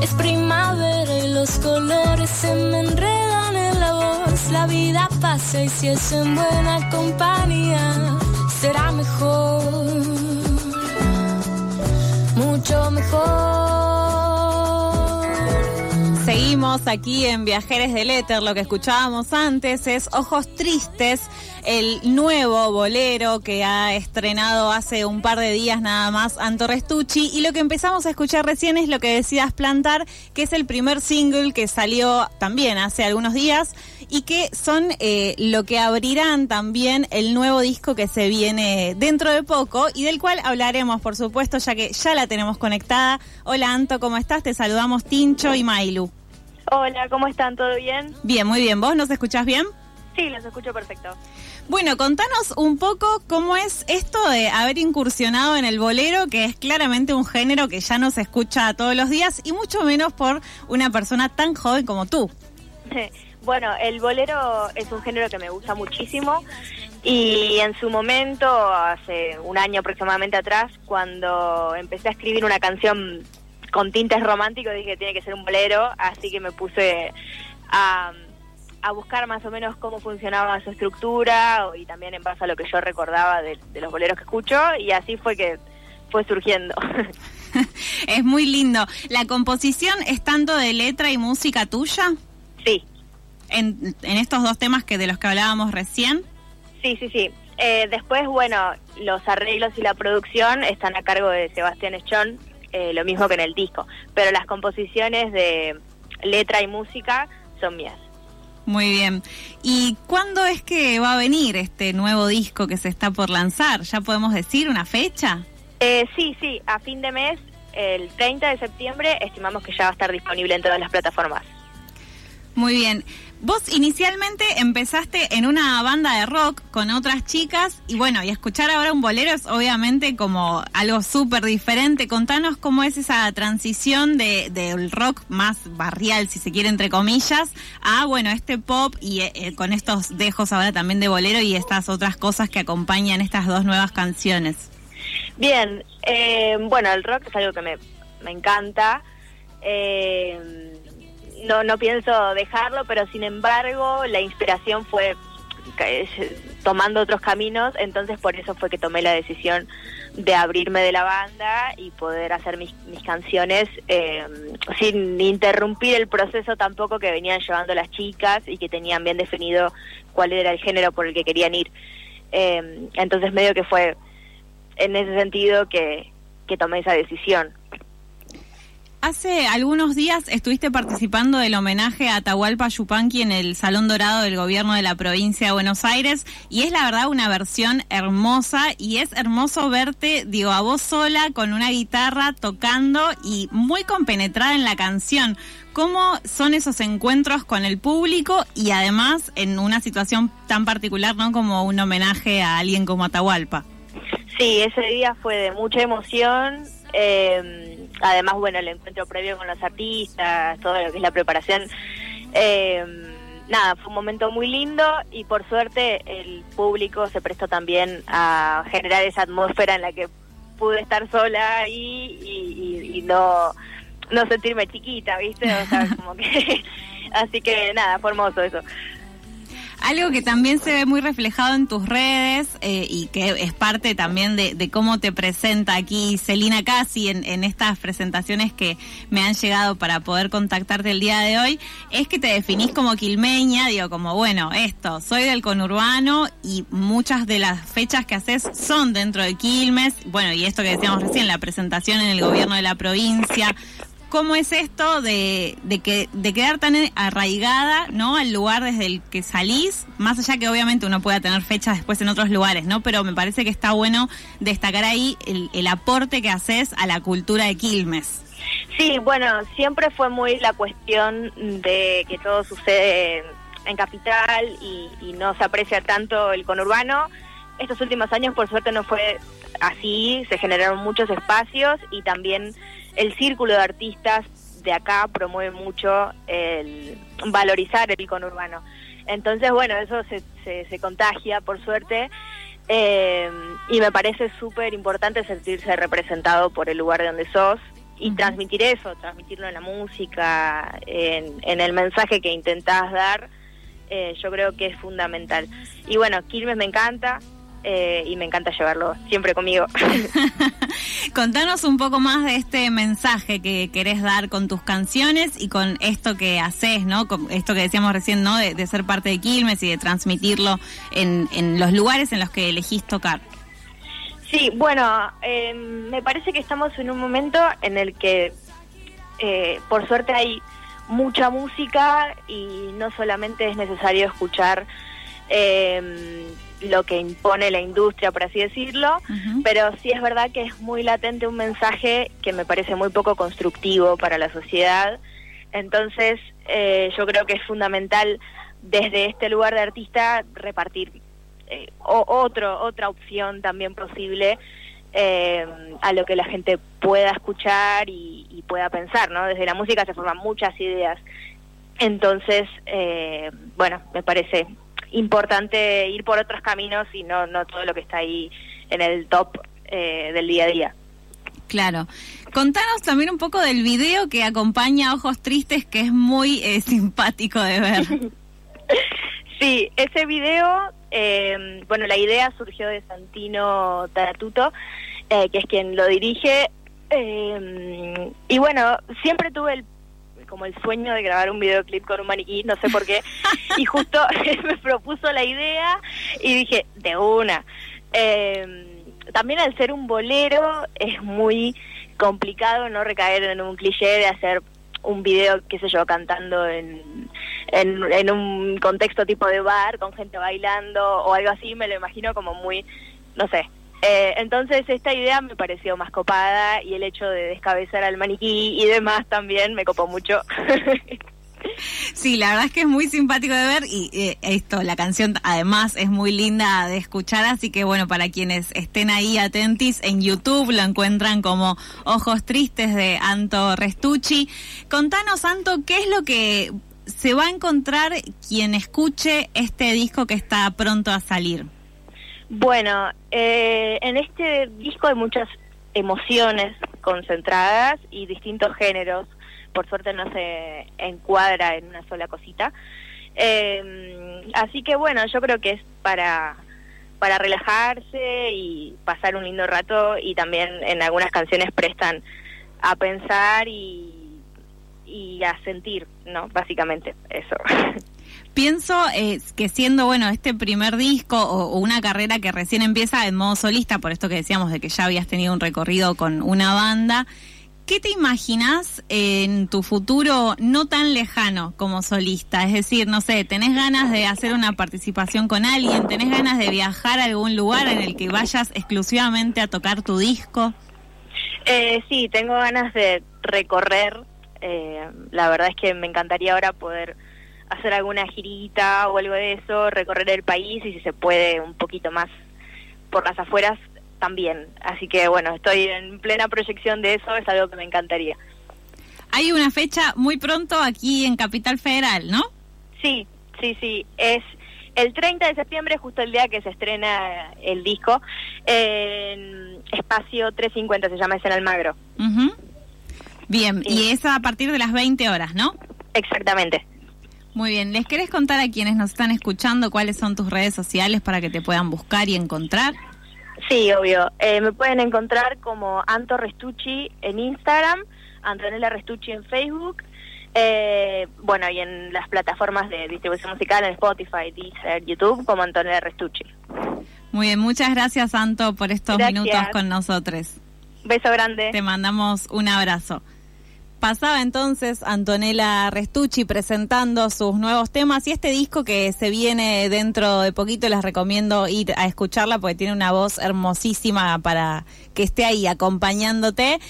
Es primavera y los colores se me enredan en la voz. La vida pasa y si es en buena compañía, será mejor. Mucho mejor. Seguimos aquí en Viajeres del Éter. Lo que escuchábamos antes es Ojos Tristes, el nuevo bolero que ha estrenado hace un par de días nada más Anto Restucci. Y lo que empezamos a escuchar recién es lo que decías plantar, que es el primer single que salió también hace algunos días y que son eh, lo que abrirán también el nuevo disco que se viene dentro de poco y del cual hablaremos, por supuesto, ya que ya la tenemos conectada. Hola Anto, ¿cómo estás? Te saludamos Tincho y Mailu. Hola, ¿cómo están? ¿Todo bien? Bien, muy bien. ¿Vos nos escuchás bien? Sí, los escucho perfecto. Bueno, contanos un poco cómo es esto de haber incursionado en el bolero, que es claramente un género que ya no se escucha todos los días y mucho menos por una persona tan joven como tú. Bueno, el bolero es un género que me gusta muchísimo y en su momento, hace un año aproximadamente atrás, cuando empecé a escribir una canción con tintes románticos, dije tiene que ser un bolero, así que me puse a, buscar más o menos cómo funcionaba su estructura y también en base a lo que yo recordaba de, de los boleros que escucho y así fue que fue surgiendo. es muy lindo. ¿La composición es tanto de letra y música tuya? Sí, en, estos dos temas que de los que hablábamos recién? Sí, sí, sí. Eh, después, bueno, los arreglos y la producción están a cargo de Sebastián Echón, eh, lo mismo que en el disco, pero las composiciones de letra y música son mías. Muy bien. ¿Y cuándo es que va a venir este nuevo disco que se está por lanzar? ¿Ya podemos decir una fecha? Eh, sí, sí, a fin de mes, el 30 de septiembre, estimamos que ya va a estar disponible en todas las plataformas. Muy bien. Vos inicialmente empezaste en una banda de rock con otras chicas y bueno, y escuchar ahora un bolero es obviamente como algo súper diferente. Contanos cómo es esa transición del de, rock más barrial, si se quiere, entre comillas, a bueno, este pop y eh, eh, con estos dejos ahora también de bolero y estas otras cosas que acompañan estas dos nuevas canciones. Bien, eh, bueno, el rock es algo que me, me encanta. Eh, no, no pienso dejarlo, pero sin embargo la inspiración fue tomando otros caminos, entonces por eso fue que tomé la decisión de abrirme de la banda y poder hacer mis, canciones eh, sin interrumpir el proceso tampoco que venían llevando las chicas y que tenían bien definido cuál era el género por el que querían ir. Eh, entonces medio que fue en ese sentido que, que tomé esa decisión. Hace algunos días estuviste participando del homenaje a Atahualpa Yupanqui en el Salón Dorado del Gobierno de la Provincia de Buenos Aires y es la verdad una versión hermosa y es hermoso verte, digo, a vos sola con una guitarra tocando y muy compenetrada en la canción. ¿Cómo son esos encuentros con el público y además en una situación tan particular, ¿no? Como un homenaje a alguien como Atahualpa. Sí, ese día fue de mucha emoción. Eh, además, bueno, el encuentro previo con los artistas, todo lo que es la preparación. Eh, nada, fue un momento muy lindo y por suerte el público se prestó también a generar esa atmósfera en la que pude estar sola ahí y, y, no, no sentirme chiquita, ¿viste? O sea, como que... Así que nada, fue hermoso eso. Algo que también se ve muy reflejado en tus redes eh, y que es parte también de, cómo te presenta aquí Celina Casi en, en, estas presentaciones que me han llegado para poder contactarte el día de hoy, es que te definís como quilmeña, digo, como bueno, esto, soy del conurbano y muchas de las fechas que haces son dentro de Quilmes, bueno, y esto que decíamos recién, la presentación en el gobierno de la provincia, cómo es esto de, que, de quedar tan arraigada ¿no? al lugar desde el que salís, más allá que obviamente uno pueda tener fechas después en otros lugares, ¿no? Pero me parece que está bueno destacar ahí el, aporte que haces a la cultura de Quilmes. Sí, bueno, siempre fue muy la cuestión de que todo sucede en capital y, y no se aprecia tanto el conurbano. Estos últimos años, por suerte, no fue así, se generaron muchos espacios y también el círculo de artistas de acá promueve mucho el valorizar el icono urbano. Entonces, bueno, eso se, se, contagia, por suerte, eh, y me parece súper importante sentirse representado por el lugar de donde sos y transmitir eso, transmitirlo en la música, en, en el mensaje que intentás dar, eh, yo creo que es fundamental. Y bueno, Quilmes me encanta, eh, y me encanta llevarlo siempre conmigo. Contanos un poco más de este mensaje que querés dar con tus canciones y con esto que haces, ¿no? Con esto que decíamos recién, ¿no? De, ser parte de Quilmes y de transmitirlo en, en, los lugares en los que elegís tocar. Sí, bueno, em, me parece que estamos en un momento en el que, eh, por suerte, hay mucha música y no solamente es necesario escuchar eh, lo que impone la industria, por así decirlo, pero sí es verdad que es muy latente un mensaje que me parece muy poco constructivo para la sociedad. Entonces, eh, yo creo que es fundamental desde este lugar de artista repartir eh, otro, otra opción también posible eh, a lo que la gente pueda escuchar y, y, pueda pensar, ¿no? Desde la música se forman muchas ideas. Entonces, bueno, me parece importante ir por otros caminos y no, no todo lo que está ahí en el top eh, del día a día. Claro. Contanos también un poco del video que acompaña Ojos Tristes, que es muy eh, simpático de ver. sí, ese video, eh, bueno, la idea surgió de Santino Taratuto, que es quien lo dirige. y bueno, siempre tuve el como el sueño de grabar un videoclip con un maniquí, no sé por qué. y justo me propuso la idea y dije, de una. Em, también al ser un bolero es muy complicado no recaer en un cliché de hacer un video, qué sé yo, cantando en, en, en un contexto tipo de bar, con gente bailando o algo así, me lo imagino como muy, no sé, eh, entonces esta idea me pareció más copada y el hecho de descabezar al maniquí y demás también me copó mucho. Sí, la verdad es que es muy simpático de ver y eh, esto, la canción además es muy linda de escuchar, así que bueno, para quienes estén ahí atentis en YouTube lo encuentran como Ojos Tristes de Anto Restucci. Contanos, Anto, ¿qué es lo que se va a encontrar quien escuche este disco que está pronto a salir? Bueno, eh, en este disco hay muchas emociones concentradas y distintos géneros. Por suerte no se encuadra en una sola cosita. Eh, así que bueno, yo creo que es para para relajarse y pasar un lindo rato y también en algunas canciones prestan a pensar y a sentir, ¿no? Básicamente, eso. Pienso eh, que siendo, bueno, este primer disco o, una carrera que recién empieza en modo solista, por esto que decíamos de que ya habías tenido un recorrido con una banda, ¿qué te imaginas en tu futuro no tan lejano como solista? Es decir, no sé, ¿tenés ganas de hacer una participación con alguien? ¿Tenés ganas de viajar a algún lugar en el que vayas exclusivamente a tocar tu disco? Eh, sí, tengo ganas de recorrer. Eh, la verdad es que me encantaría ahora poder hacer alguna girita o algo de eso, recorrer el país y si se puede un poquito más por las afueras también. Así que bueno, estoy en plena proyección de eso, es algo que me encantaría. Hay una fecha muy pronto aquí en Capital Federal, ¿no? Sí, sí, sí, es el 30 de septiembre, justo el día que se estrena el disco, en Espacio 350 se llama, es en Almagro. Bien, y es a partir de las 20 horas, ¿no? Exactamente. Muy bien, ¿les querés contar a quienes nos están escuchando cuáles son tus redes sociales para que te puedan buscar y encontrar? Sí, obvio. Eh, me pueden encontrar como Anto Restucci en Instagram, Antonella Restucci en Facebook, eh, bueno, y en las plataformas de distribución musical en Spotify, Deezer, YouTube, como Antonella Restucci. Muy bien, muchas gracias, Anto, por estos minutos con nosotros. Beso grande. Te mandamos un abrazo. Pasaba entonces Antonella Restucci presentando sus nuevos temas y este disco que se viene dentro de poquito les recomiendo ir a escucharla porque tiene una voz hermosísima para que esté ahí acompañándote.